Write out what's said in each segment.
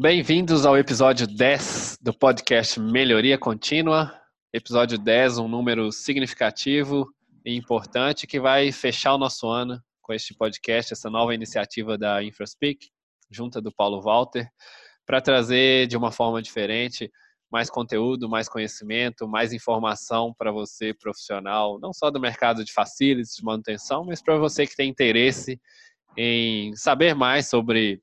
Bem-vindos ao episódio 10 do podcast Melhoria Contínua. Episódio 10, um número significativo e importante que vai fechar o nosso ano com este podcast, essa nova iniciativa da InfraSpeak, junta do Paulo Walter, para trazer de uma forma diferente mais conteúdo, mais conhecimento, mais informação para você profissional, não só do mercado de facilities, de manutenção, mas para você que tem interesse em saber mais sobre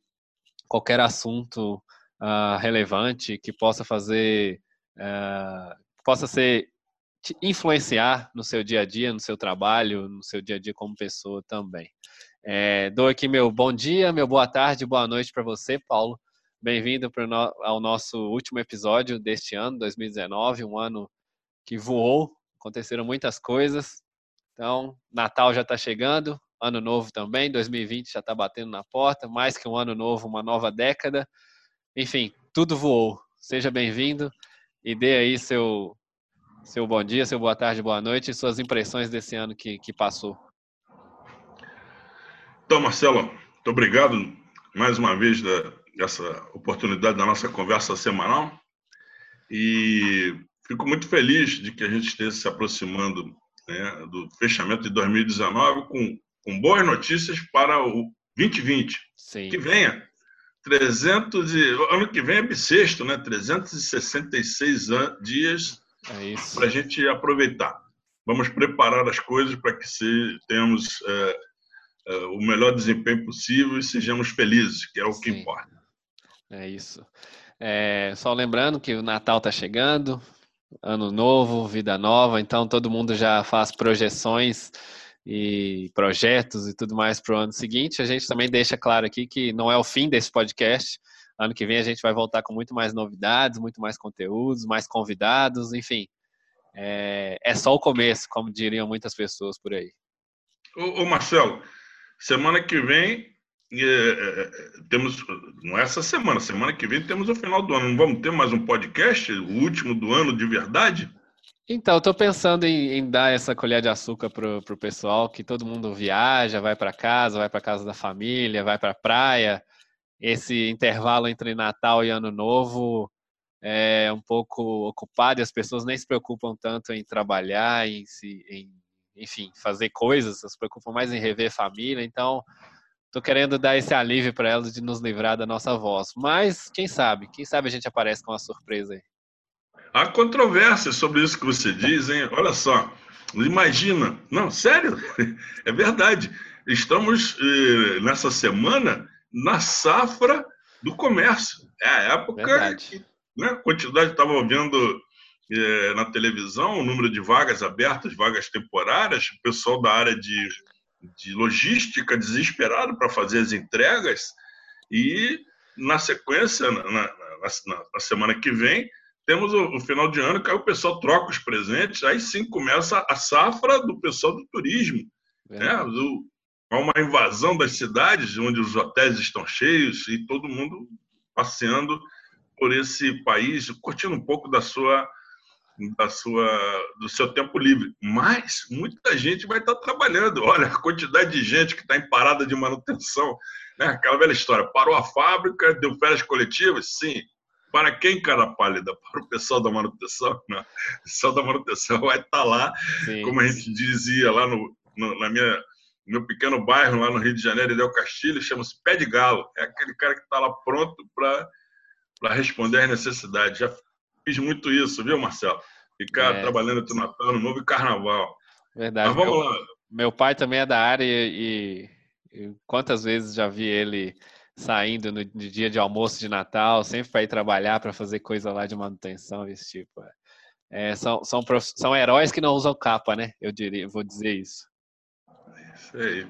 qualquer assunto uh, relevante que possa fazer, uh, possa ser influenciar no seu dia a dia, no seu trabalho, no seu dia a dia como pessoa também. É, dou aqui meu bom dia, meu boa tarde, boa noite para você, Paulo. Bem-vindo no, ao nosso último episódio deste ano, 2019, um ano que voou, aconteceram muitas coisas. Então, Natal já está chegando, Ano novo também, 2020 já está batendo na porta, mais que um ano novo, uma nova década. Enfim, tudo voou. Seja bem-vindo e dê aí seu, seu bom dia, seu boa tarde, boa noite e suas impressões desse ano que, que passou. Então, Marcelo, muito obrigado mais uma vez da, dessa oportunidade da nossa conversa semanal. E fico muito feliz de que a gente esteja se aproximando né, do fechamento de 2019 com com boas notícias para o 2020. Sim. Que venha. 300 e, ano que vem é bissexto, né? 366 dias é para a gente aproveitar. Vamos preparar as coisas para que se, tenhamos é, é, o melhor desempenho possível e sejamos felizes, que é o Sim. que importa. É isso. É, só lembrando que o Natal está chegando, ano novo, vida nova, então todo mundo já faz projeções e projetos e tudo mais para o ano seguinte. A gente também deixa claro aqui que não é o fim desse podcast. Ano que vem a gente vai voltar com muito mais novidades, muito mais conteúdos, mais convidados, enfim. É, é só o começo, como diriam muitas pessoas por aí. Ô, ô Marcelo, semana que vem é, é, é, temos, não é essa semana, semana que vem temos o final do ano. Não vamos ter mais um podcast, o último do ano de verdade? Então, tô pensando em, em, dar essa colher de açúcar pro, pro pessoal, que todo mundo viaja, vai para casa, vai para casa da família, vai para praia. Esse intervalo entre Natal e Ano Novo é um pouco ocupado e as pessoas nem se preocupam tanto em trabalhar, em se, em, enfim, fazer coisas, se preocupam mais em rever família. Então, tô querendo dar esse alívio para elas de nos livrar da nossa voz. Mas quem sabe, quem sabe a gente aparece com uma surpresa aí. Há controvérsia sobre isso que você diz, hein? Olha só, imagina. Não, sério, é verdade. Estamos eh, nessa semana na safra do comércio. É a época verdade. que né, a quantidade, estava vendo eh, na televisão o número de vagas abertas, vagas temporárias, o pessoal da área de, de logística desesperado para fazer as entregas e na sequência, na, na, na, na semana que vem, temos o, o, final de ano que aí o pessoal troca os presentes, aí sim começa a safra do pessoal do turismo. Né? Do, há uma invasão das cidades, onde os hotéis estão cheios e todo mundo passeando por esse país, curtindo um pouco da sua, da sua, do seu tempo livre. Mas muita gente vai estar trabalhando. Olha a quantidade de gente que está em parada de manutenção. Né? Aquela velha história: parou a fábrica, deu férias coletivas? Sim para quem, cara pálida? Para o pessoal da manutenção? Não. O pessoal da manutenção vai estar tá lá, Sim. como a gente dizia lá no, no, na minha, no meu pequeno bairro, lá no Rio de Janeiro, Del Castilho, chama-se Pé de Galo. É aquele cara que está lá pronto para responder às necessidades. Já fiz muito isso, viu, Marcelo? Ficar é. trabalhando entre Natal, no Novo e Carnaval. Verdade. Mas vamos meu, lá. Meu pai também é da área e, e quantas vezes já vi ele saindo no, no dia de almoço de Natal, sempre para ir trabalhar, para fazer coisa lá de manutenção, esse tipo. É, é são, são, são heróis que não usam capa, né? Eu diria, vou dizer isso. Isso aí.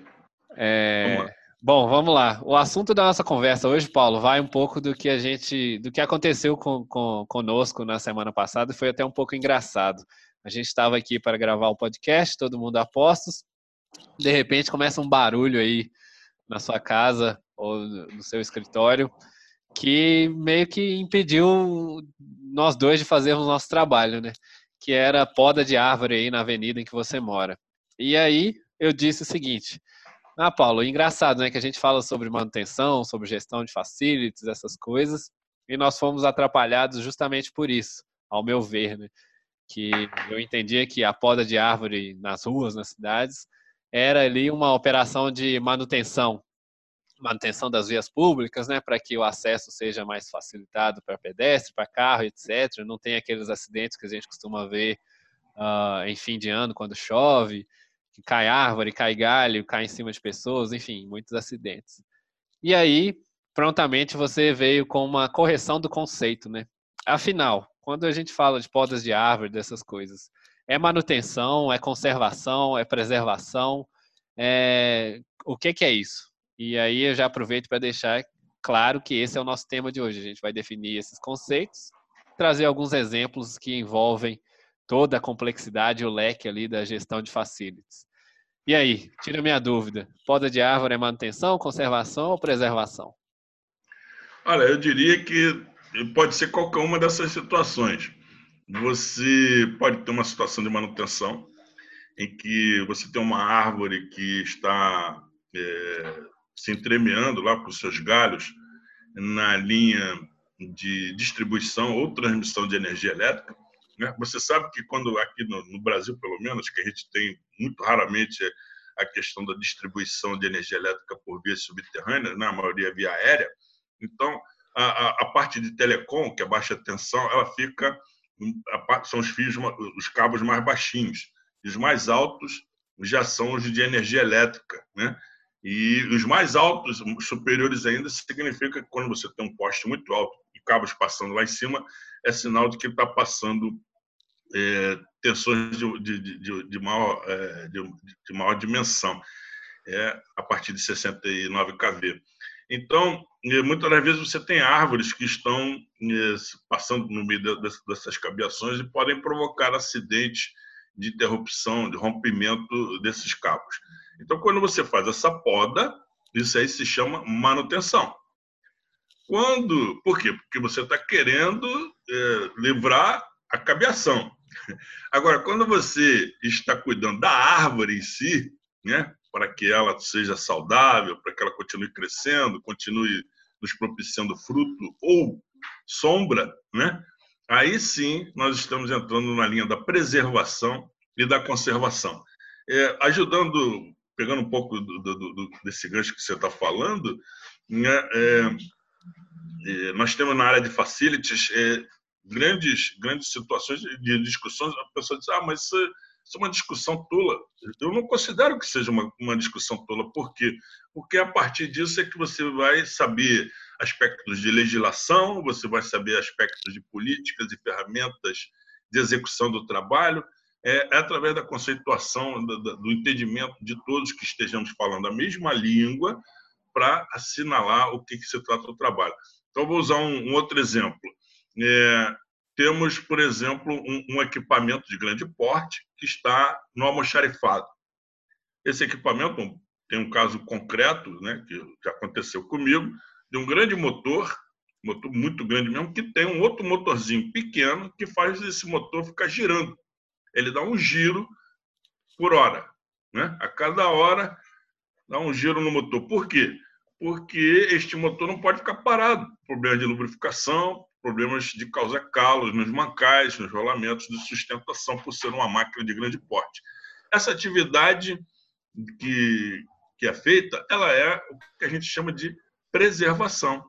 É, vamos bom, vamos lá. O assunto da nossa conversa hoje, Paulo, vai um pouco do que a gente, do que aconteceu com, com, conosco na semana passada. Foi até um pouco engraçado. A gente estava aqui para gravar o podcast, todo mundo a postos. De repente começa um barulho aí na sua casa, ou no seu escritório, que meio que impediu nós dois de fazermos nosso trabalho, né? Que era poda de árvore aí na avenida em que você mora. E aí eu disse o seguinte: Ah, Paulo, engraçado, né? Que a gente fala sobre manutenção, sobre gestão de facilities, essas coisas. e nós fomos atrapalhados justamente por isso, ao meu ver, né? que eu entendia que a poda de árvore nas ruas, nas cidades, era ali uma operação de manutenção, manutenção das vias públicas, né, para que o acesso seja mais facilitado para pedestre, para carro, etc. Não tem aqueles acidentes que a gente costuma ver uh, em fim de ano quando chove, que cai árvore, cai galho, cai em cima de pessoas, enfim, muitos acidentes. E aí, prontamente você veio com uma correção do conceito, né? Afinal, quando a gente fala de podas de árvore, dessas coisas, é manutenção, é conservação, é preservação, é... o que, que é isso? E aí eu já aproveito para deixar claro que esse é o nosso tema de hoje. A gente vai definir esses conceitos, trazer alguns exemplos que envolvem toda a complexidade e o leque ali da gestão de facilities. E aí, tira minha dúvida. Poda de árvore é manutenção, conservação ou preservação? Olha, eu diria que pode ser qualquer uma dessas situações. Você pode ter uma situação de manutenção em que você tem uma árvore que está é, se entremeando lá com os seus galhos na linha de distribuição ou transmissão de energia elétrica. Né? Você sabe que quando aqui no, Brasil, pelo menos, que a gente tem muito raramente a questão da distribuição de energia elétrica por vias subterrâneas, na né? maioria via aérea. Então, a, a, parte de telecom, que é baixa tensão, ela fica a, são os fios, os cabos mais baixinhos. Os mais altos já são os de energia elétrica, né? E os mais altos, superiores ainda, significa que quando você tem um poste muito alto e cabos passando lá em cima, é sinal de que está passando é, tensões de, de, de, de maior, é, de, maior dimensão, é, a partir de 69 kV. Então, muitas das vezes você tem árvores que estão passando no meio dessas cabeações e podem provocar acidentes de interrupção, de rompimento desses cabos. Então, quando você faz essa poda, isso aí se chama manutenção. Quando, por quê? Porque você está querendo é, livrar a cabeação. Agora, quando você está cuidando da árvore em si, né, para que ela seja saudável, para que ela continue crescendo, continue nos propiciando fruto ou sombra, né? Aí sim nós estamos entrando na linha da preservação e da conservação. É, ajudando, pegando um pouco do, do, do, desse gancho que você está falando, né, é, é, nós temos na área de facilities é, grandes, grandes situações de discussões. A pessoa diz: ah, mas isso isso é uma discussão tola. Eu não considero que seja uma, uma discussão tola. Por quê? Porque a partir disso é que você vai saber aspectos de legislação, você vai saber aspectos de políticas e ferramentas de execução do trabalho, é, é através da conceituação, do, do, entendimento de todos que estejamos falando a mesma língua para assinalar o que, que, se trata do trabalho. Então, vou usar um, um outro exemplo. É, temos, por exemplo, um, um, equipamento de grande porte que está no almoxarifado. Esse equipamento tem um caso concreto, né, que já aconteceu comigo, de um grande motor, motor muito grande mesmo, que tem um outro motorzinho pequeno que faz esse motor ficar girando. Ele dá um giro por hora. Né? A cada hora dá um giro no motor. Por quê? Porque este motor não pode ficar parado. Problema de lubrificação, problemas de causar calos nos mancais, nos rolamentos de sustentação, por ser uma máquina de grande porte. Essa atividade que, que é feita, ela é o que a gente chama de preservação,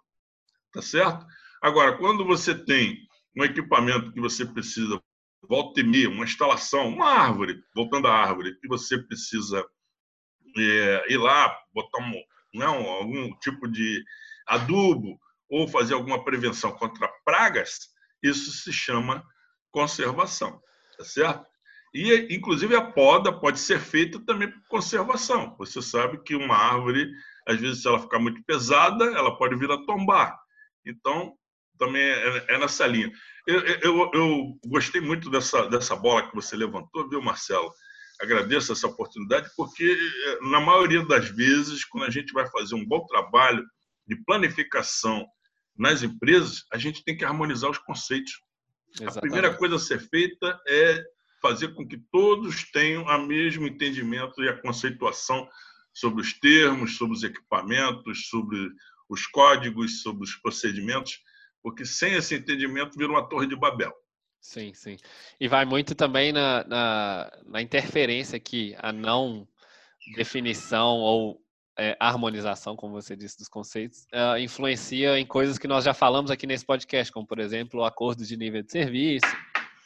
tá certo? Agora, quando você tem um equipamento que você precisa volta e meia, uma instalação, uma árvore, voltando à árvore, que você precisa é, ir lá, botar um, não, né, algum tipo de adubo, ou fazer alguma prevenção contra pragas, isso se chama conservação, tá certo? E, inclusive, a poda pode ser feita também por conservação. Você sabe que uma árvore, às vezes, se ela ficar muito pesada, ela pode vir a tombar. Então, também é, é nessa linha. Eu, eu, eu, gostei muito dessa, dessa bola que você levantou, viu, Marcelo? Agradeço essa oportunidade, porque, na maioria das vezes, quando a gente vai fazer um bom trabalho de planificação nas empresas, a gente tem que harmonizar os conceitos. Exatamente. A primeira coisa a ser feita é fazer com que todos tenham o mesmo entendimento e a conceituação sobre os termos, sobre os equipamentos, sobre os códigos, sobre os procedimentos, porque sem esse entendimento vira uma torre de Babel. Sim, sim. E vai muito também na, na, na interferência que a não definição ou é, harmonização, como você disse, dos conceitos, uh, influencia em coisas que nós já falamos aqui nesse podcast, como, por exemplo, o acordo de nível de serviço,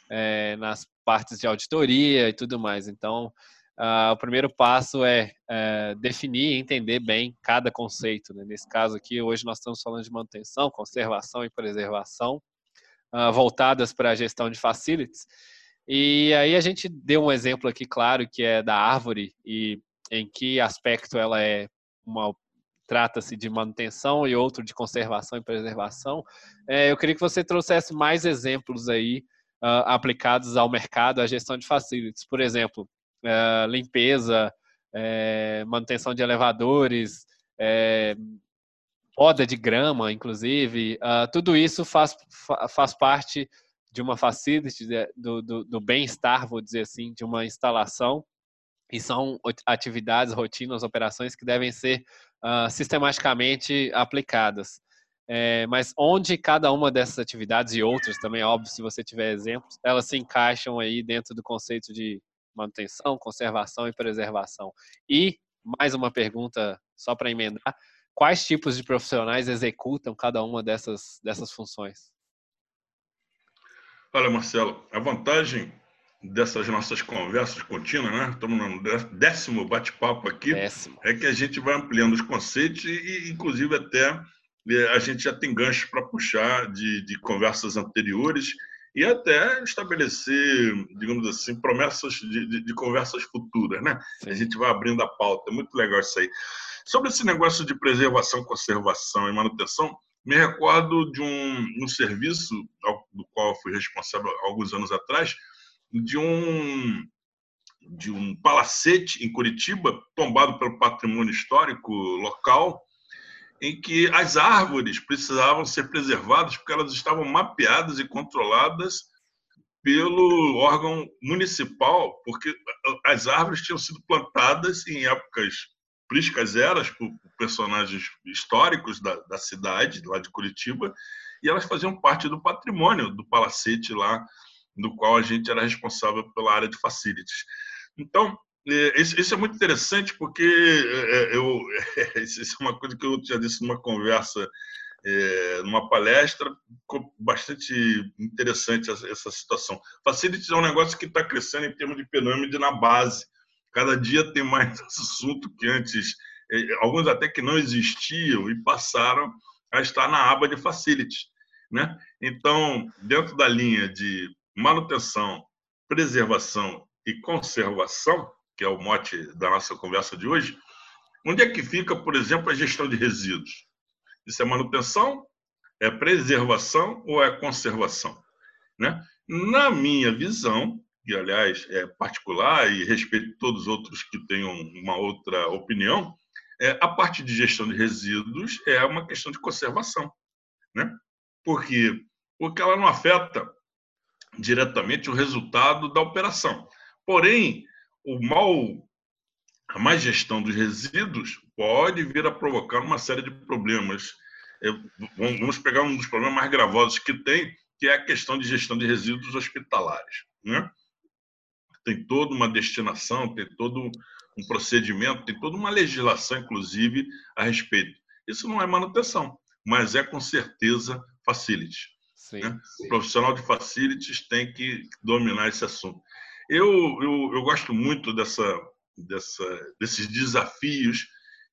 é, nas partes de auditoria e tudo mais. Então, uh, o primeiro passo é, é, definir e entender bem cada conceito. Né? Nesse caso aqui, hoje nós estamos falando de manutenção, conservação e preservação, uh, voltadas para a gestão de facilities. E aí a gente deu um exemplo aqui, claro, que é da árvore e em que aspecto ela é uma trata-se de manutenção e outro de conservação e preservação. É, eu queria que você trouxesse mais exemplos aí uh, aplicados ao mercado, à gestão de facilities. Por exemplo, uh, limpeza, uh, manutenção de elevadores, é, poda de grama, inclusive. Ah, tudo isso faz, faz parte de uma facility, do, do, do bem-estar, vou dizer assim, de uma instalação e são atividades, rotinas, operações que devem ser uh, sistematicamente aplicadas. É, mas onde cada uma dessas atividades e outras também, óbvio, se você tiver exemplos, elas se encaixam aí dentro do conceito de manutenção, conservação e preservação. E mais uma pergunta só para emendar: quais tipos de profissionais executam cada uma dessas dessas funções? Olha, Marcelo, a vantagem dessas nossas conversas contínuas, né? Estamos no décimo bate-papo aqui. Décimo. É que a gente vai ampliando os conceitos e, inclusive, até é, a gente já tem ganchos para puxar de, de conversas anteriores e até estabelecer, digamos assim, promessas de, de, de conversas futuras, né? Sim. A gente vai abrindo a pauta. É muito legal isso aí. Sobre esse negócio de preservação, conservação e manutenção, me recordo de um, um serviço do qual eu fui responsável alguns anos atrás, de um de um palacete em Curitiba, tombado pelo patrimônio histórico local, em que as árvores precisavam ser preservadas porque elas estavam mapeadas e controladas pelo órgão municipal, porque as árvores tinham sido plantadas em épocas priscas eras por personagens históricos da, da cidade, lá de Curitiba, e elas faziam parte do patrimônio do palacete lá do qual a gente era responsável pela área de facilities. Então, isso é muito interessante porque é, é, eu, isso é uma coisa que eu já disse numa conversa, numa palestra, ficou bastante interessante essa situação. Facilities é um negócio que está crescendo em termos de pirâmide na base. Cada dia tem mais assunto que antes, alguns até que não existiam e passaram a estar na aba de facilities. Né? Então, dentro da linha de manutenção, preservação e conservação, que é o mote da nossa conversa de hoje, onde é que fica, por exemplo, a gestão de resíduos? Isso é manutenção, é preservação ou é conservação? Né? Na minha visão, que aliás é particular e respeito todos os outros que tenham uma outra opinião, é, a parte de gestão de resíduos é uma questão de conservação. Né? Por quê? Porque ela não afeta diretamente o resultado da operação. Porém, o mal, a má gestão dos resíduos pode vir a provocar uma série de problemas. Vamos pegar um dos problemas mais gravosos que tem, que é a questão de gestão de resíduos hospitalares. Né? Tem toda uma destinação, tem todo um procedimento, tem toda uma legislação, inclusive, a respeito. Isso não é manutenção, mas é com certeza facility. Sim, né? sim. O profissional de facilities tem que dominar esse assunto. Eu, eu, eu gosto muito dessa, dessa, desses desafios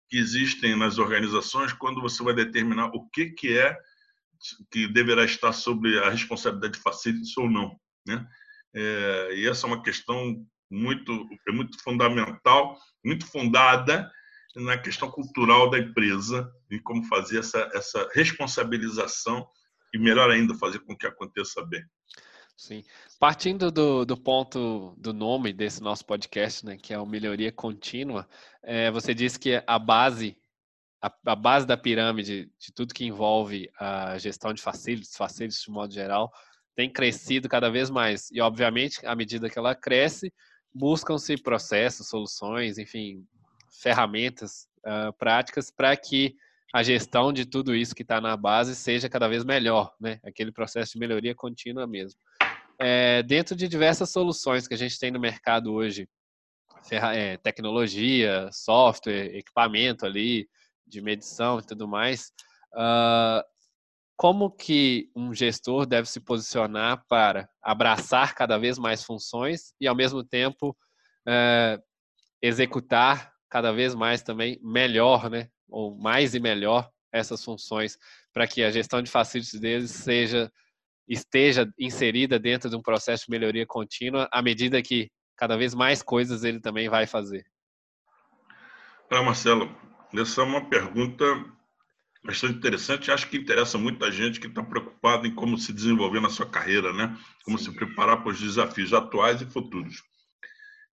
que existem nas organizações quando você vai determinar o que, que é que deverá estar sobre a responsabilidade de facilities ou não. Né? É, e essa é uma questão muito, é muito fundamental, muito fundada na questão cultural da empresa e como fazer essa, essa responsabilização e melhor ainda, fazer com que aconteça bem. Sim. Partindo do, do ponto do nome desse nosso podcast, né, que é o melhoria contínua, é, você disse que a base, a, a, base da pirâmide de tudo que envolve a gestão de facilities, facilities de modo geral, tem crescido cada vez mais. E, obviamente, à medida que ela cresce, buscam-se processos, soluções, enfim, ferramentas uh, práticas para que a gestão de tudo isso que está na base seja cada vez melhor, né? Aquele processo de melhoria contínua mesmo. É, dentro de diversas soluções que a gente tem no mercado hoje, é, tecnologia, software, equipamento ali de medição e tudo mais, uh, como que um gestor deve se posicionar para abraçar cada vez mais funções e ao mesmo tempo uh, executar cada vez mais também melhor, né? Ou mais e melhor essas funções para que a gestão de facilities deles seja esteja inserida dentro de um processo de melhoria contínua à medida que cada vez mais coisas ele também vai fazer. Ah, Marcelo, essa é uma pergunta bastante interessante. Acho que interessa muita gente que está preocupado em como se desenvolver na sua carreira, né? Como Sim. se preparar para os desafios atuais e futuros.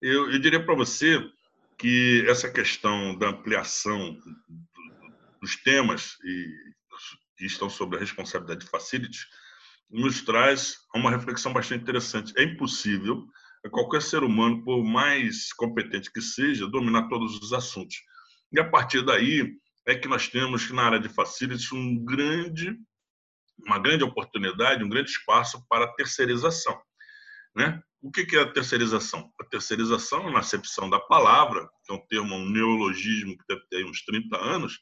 Eu, eu diria para você que essa questão da ampliação dos temas e, que estão sobre a responsabilidade de facilities nos traz uma reflexão bastante interessante. É impossível qualquer ser humano, por mais competente que seja, dominar todos os assuntos. E a partir daí é que nós temos na área de facilities um grande, uma grande oportunidade, um grande espaço para terceirização. Né? O que é a terceirização? A terceirização, na acepção da palavra, que é um termo, um neologismo que deve ter uns 30 anos,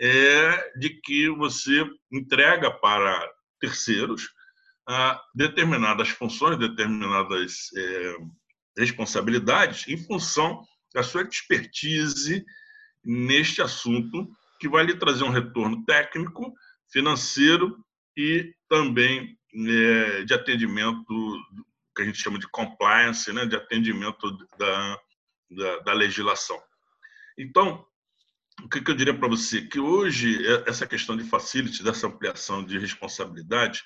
é de que você entrega para terceiros ah, determinadas funções, determinadas é, responsabilidades em função da sua expertise neste assunto, que vai lhe trazer um retorno técnico, financeiro e também é, de atendimento que a gente chama de compliance, né, de atendimento da, da, da legislação. Então, o que, que eu diria para você? Que hoje, é, essa questão de facility, dessa ampliação de responsabilidade,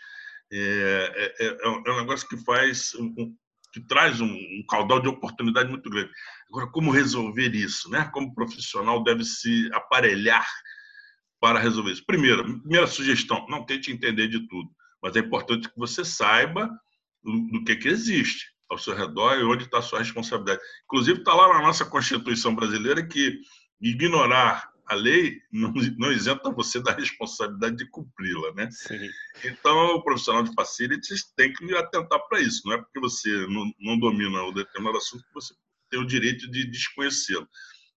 é, é, é, é um negócio que faz, um, que traz um, um, caudal de oportunidade muito grande. Agora, como resolver isso? Né? Como profissional deve se aparelhar para resolver isso? Primeiro, primeira sugestão, não tente entender de tudo, mas é importante que você saiba do, do que, que existe ao seu redor e onde está a sua responsabilidade. Inclusive, está lá na nossa Constituição brasileira que ignorar a lei não, não isenta você da responsabilidade de cumpri-la, né? Sim. Então, o profissional de facilities tem que atentar para isso. Não é porque você não, não domina o determinado assunto que você tem o direito de desconhecê-lo.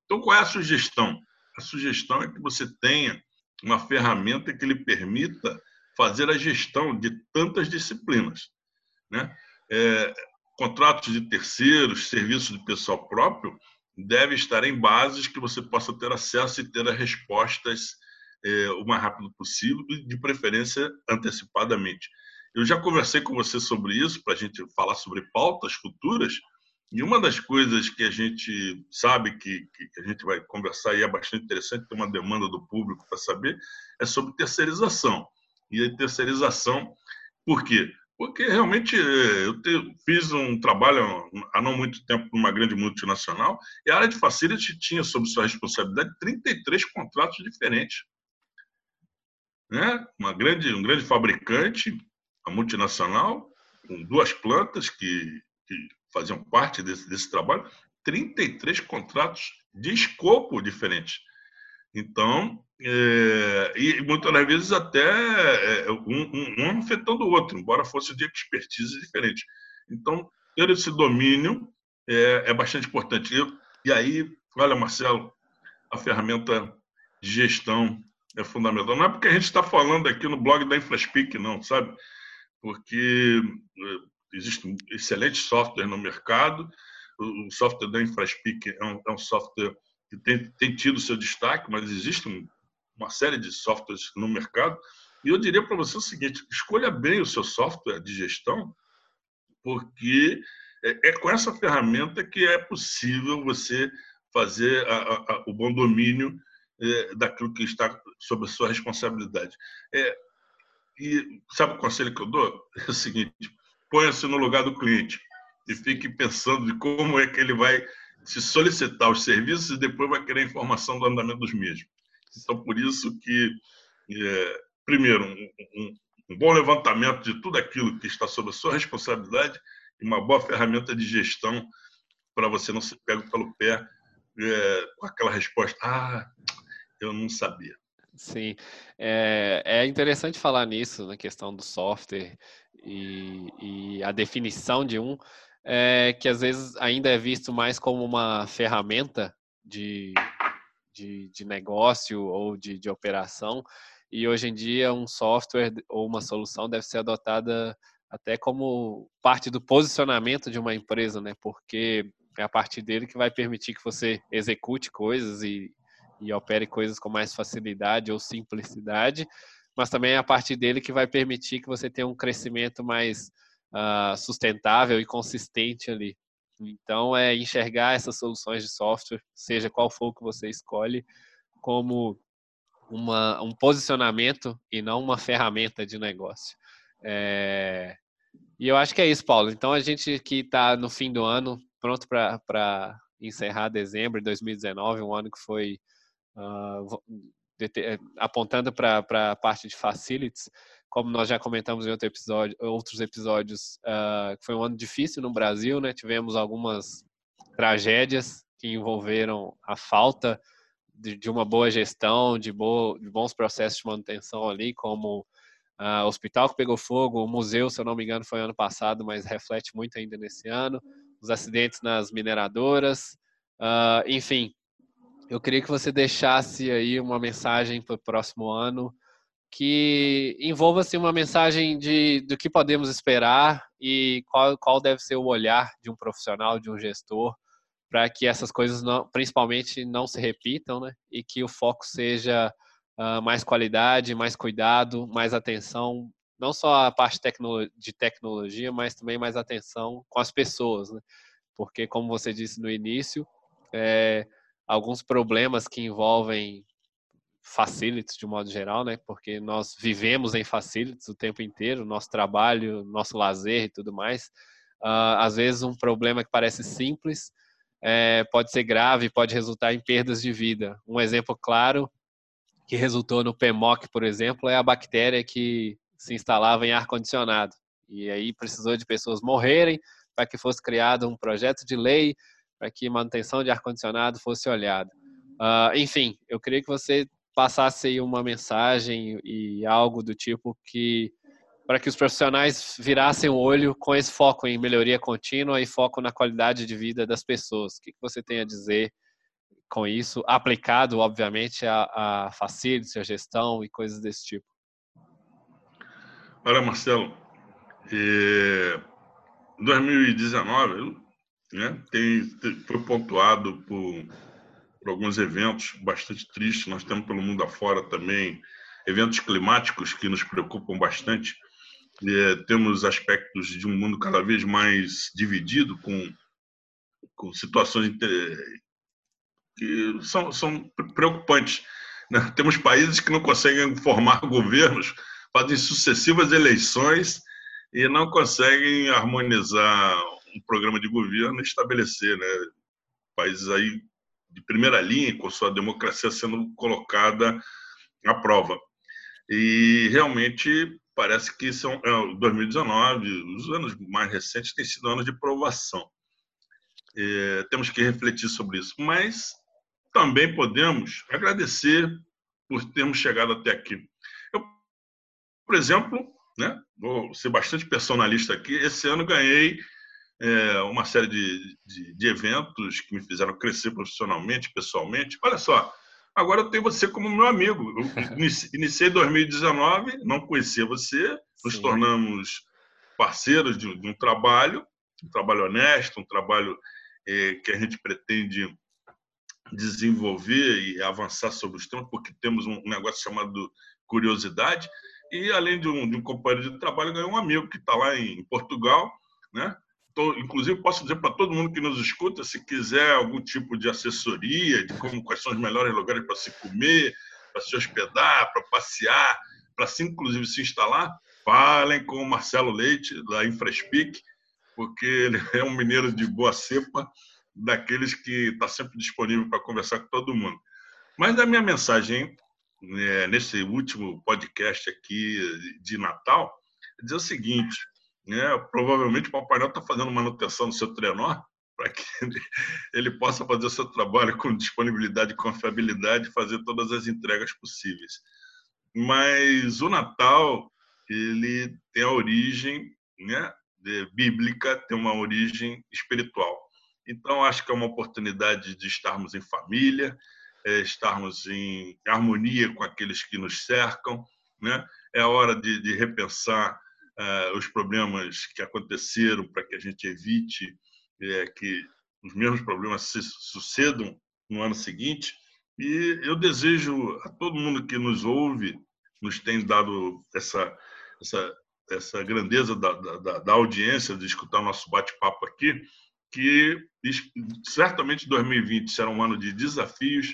Então, qual é a sugestão? A sugestão é que você tenha uma ferramenta que lhe permita fazer a gestão de tantas disciplinas, né? É, contratos de terceiros, serviços de pessoal próprio, deve estar em bases que você possa ter acesso e ter as respostas é, o mais rápido possível de preferência, antecipadamente. Eu já conversei com você sobre isso, para a gente falar sobre pautas futuras, e uma das coisas que a gente sabe que, que, a gente vai conversar e é bastante interessante, tem uma demanda do público para saber, é sobre terceirização. E a terceirização, por quê? Porque realmente eh, eu te, fiz um trabalho há não muito tempo numa grande multinacional e a área de facility tinha sob sua responsabilidade 33 contratos diferentes. Né? Uma grande, um grande fabricante, a multinacional, com duas plantas que, que faziam parte desse, desse trabalho, 33 contratos de escopo diferentes. Então, é, e muitas das vezes até é, um, um, um, afetando o outro, embora fosse de expertise diferente. Então, ter esse domínio é, é bastante importante. Eu, e aí, olha, Marcelo, a ferramenta de gestão é fundamental. Não é porque a gente está falando aqui no blog da InfraSpeak, não, sabe? Porque existe um excelente software no mercado. O software da InfraSpeak é um, é um software que tem, tem tido seu destaque, mas existe um, uma série de softwares no mercado. E eu diria para você o seguinte: escolha bem o seu software de gestão, porque é, é com essa ferramenta que é possível você fazer a, a, o bom domínio é, daquilo que está sob a sua responsabilidade. É, e sabe o conselho que eu dou? É o seguinte: ponha-se no lugar do cliente e fique pensando de como é que ele vai se solicitar os serviços e depois vai querer informação do andamento dos mesmos. Então, por isso que, é, primeiro, um, um, um, bom levantamento de tudo aquilo que está sob a sua responsabilidade e uma boa ferramenta de gestão para você não ser pego pelo pé é, com aquela resposta: ah, eu não sabia. Sim, é, é interessante falar nisso, na questão do software e, e a definição de um, é, que às vezes ainda é visto mais como uma ferramenta de, de, de negócio ou de, de operação, e hoje em dia um software ou uma solução deve ser adotada até como parte do posicionamento de uma empresa, né? Porque é a partir dele que vai permitir que você execute coisas e, e opere coisas com mais facilidade ou simplicidade, mas também é a partir dele que vai permitir que você tenha um crescimento mais uh, sustentável e consistente ali. Então, é enxergar essas soluções de software, seja qual for que você escolhe, como uma, um posicionamento e não uma ferramenta de negócio. É... E eu acho que é isso, Paulo. Então, a gente que está no fim do ano, pronto para encerrar dezembro de 2019, um ano que foi uh, apontando para a parte de facilities, como nós já comentamos em outro episódio, outros episódios, uh, foi um ano difícil no Brasil, né? Tivemos algumas tragédias que envolveram a falta de, de uma boa gestão, de, de, bons processos de manutenção ali, como uh, o hospital que pegou fogo, o museu, se eu não me engano, foi ano passado, mas reflete muito ainda nesse ano, os acidentes nas mineradoras, uh, enfim, eu queria que você deixasse aí uma mensagem para o próximo ano que envolva assim, uma mensagem de, do que podemos esperar e qual, qual deve ser o olhar de um profissional, de um gestor, para que essas coisas, não, principalmente, não se repitam, né? E que o foco seja uh, mais qualidade, mais cuidado, mais atenção, não só a parte de tecnologia, mas também mais atenção com as pessoas, né? Porque, como você disse no início, é, alguns problemas que envolvem facilities de modo geral, né? Porque nós vivemos em facilities o tempo inteiro, nosso trabalho, nosso lazer e tudo mais. Uh, às vezes um problema que parece simples é, pode ser grave, pode resultar em perdas de vida. Um exemplo claro que resultou no PMOC, por exemplo, é a bactéria que se instalava em ar condicionado e aí precisou de pessoas morrerem para que fosse criado um projeto de lei para que manutenção de ar condicionado fosse olhada. Uh, enfim, eu queria que você passasse aí uma mensagem e algo do tipo que para que os profissionais virassem o olho com esse foco em melhoria contínua e foco na qualidade de vida das pessoas. O que você tem a dizer com isso, aplicado, obviamente, a, a facilities, a gestão e coisas desse tipo? Olha, Marcelo, é, 2019 né, tem, foi pontuado por por alguns eventos bastante tristes. Nós temos pelo mundo afora também eventos climáticos que nos preocupam bastante. É, temos aspectos de um mundo cada vez mais dividido, com, com situações que são, são preocupantes. Né? Temos países que não conseguem formar governos, fazem sucessivas eleições e não conseguem harmonizar um programa de governo e estabelecer. Né? Países aí de primeira linha, com sua democracia sendo colocada à prova. E realmente parece que são é, 2019, os anos mais recentes têm sido anos de provação. É, temos que refletir sobre isso, mas também podemos agradecer por termos chegado até aqui. Eu, por exemplo, né, vou ser bastante personalista aqui, esse ano ganhei é, uma série de, de, de, eventos que me fizeram crescer profissionalmente, pessoalmente. Olha só, agora eu tenho você como meu amigo. Eu iniciei 2019, não conhecia você, nos Sim. tornamos parceiros de, de, um trabalho, um trabalho honesto, um trabalho é, que a gente pretende desenvolver e avançar sobre os temas, porque temos um negócio chamado curiosidade. E além de um, de um companheiro de trabalho, ganhei um amigo que está lá em Portugal, né? Inclusive, posso dizer para todo mundo que nos escuta, se quiser algum tipo de assessoria, de como, quais são os melhores lugares para se comer, para se hospedar, para passear, para se, inclusive, se instalar, falem com o Marcelo Leite, da Infraspeak, porque ele é um mineiro de boa cepa, daqueles que está sempre disponível para conversar com todo mundo. Mas a minha mensagem, né, nesse último podcast aqui de Natal, é dizer o seguinte: né? Provavelmente o Papai Noel está fazendo manutenção no seu trenó para que ele possa fazer o seu trabalho com disponibilidade e confiabilidade fazer todas as entregas possíveis. Mas o Natal, ele tem a origem né, bíblica, tem uma origem espiritual. Então, acho que é uma oportunidade de estarmos em família, é, estarmos em harmonia com aqueles que nos cercam. Né? É hora de, de repensar os problemas que aconteceram para que a gente evite é, que os mesmos problemas se sucedam no ano seguinte. E eu desejo a todo mundo que nos ouve, nos tem dado essa, essa, essa grandeza da, da, da audiência de escutar o nosso bate-papo aqui, que certamente 2020 será um ano de desafios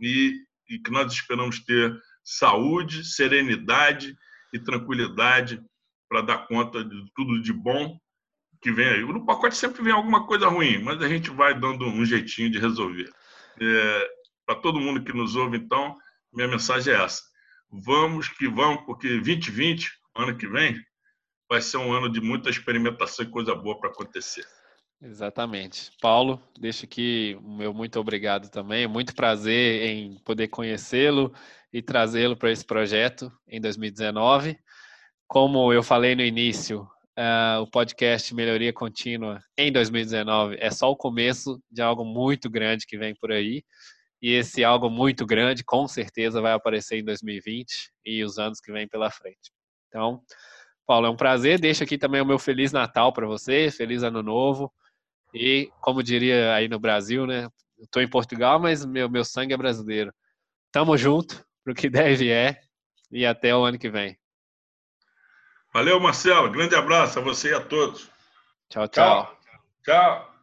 e, e que nós esperamos ter saúde, serenidade e tranquilidade para dar conta de tudo de bom que vem aí. No pacote sempre vem alguma coisa ruim, mas a gente vai dando um jeitinho de resolver. É, para todo mundo que nos ouve, então, minha mensagem é essa. Vamos que vamos, porque 2020, ano que vem, vai ser um ano de muita experimentação e coisa boa para acontecer. Exatamente. Paulo, deixo aqui o meu muito obrigado também. Muito prazer em poder conhecê-lo e trazê-lo para esse projeto em 2019. Como eu falei no início, uh, o podcast Melhoria Contínua em 2019 é só o começo de algo muito grande que vem por aí. E esse algo muito grande, com certeza, vai aparecer em 2020 e os anos que vêm pela frente. Então, Paulo, é um prazer. Deixo aqui também o meu Feliz Natal para você, Feliz Ano Novo. E, como diria aí no Brasil, né? Estou em Portugal, mas meu, meu sangue é brasileiro. Tamo junto, pro que deve é, e até o ano que vem. Valeu, Marcelo. Grande abraço a você e a todos. Tchau, tchau. Tchau. tchau.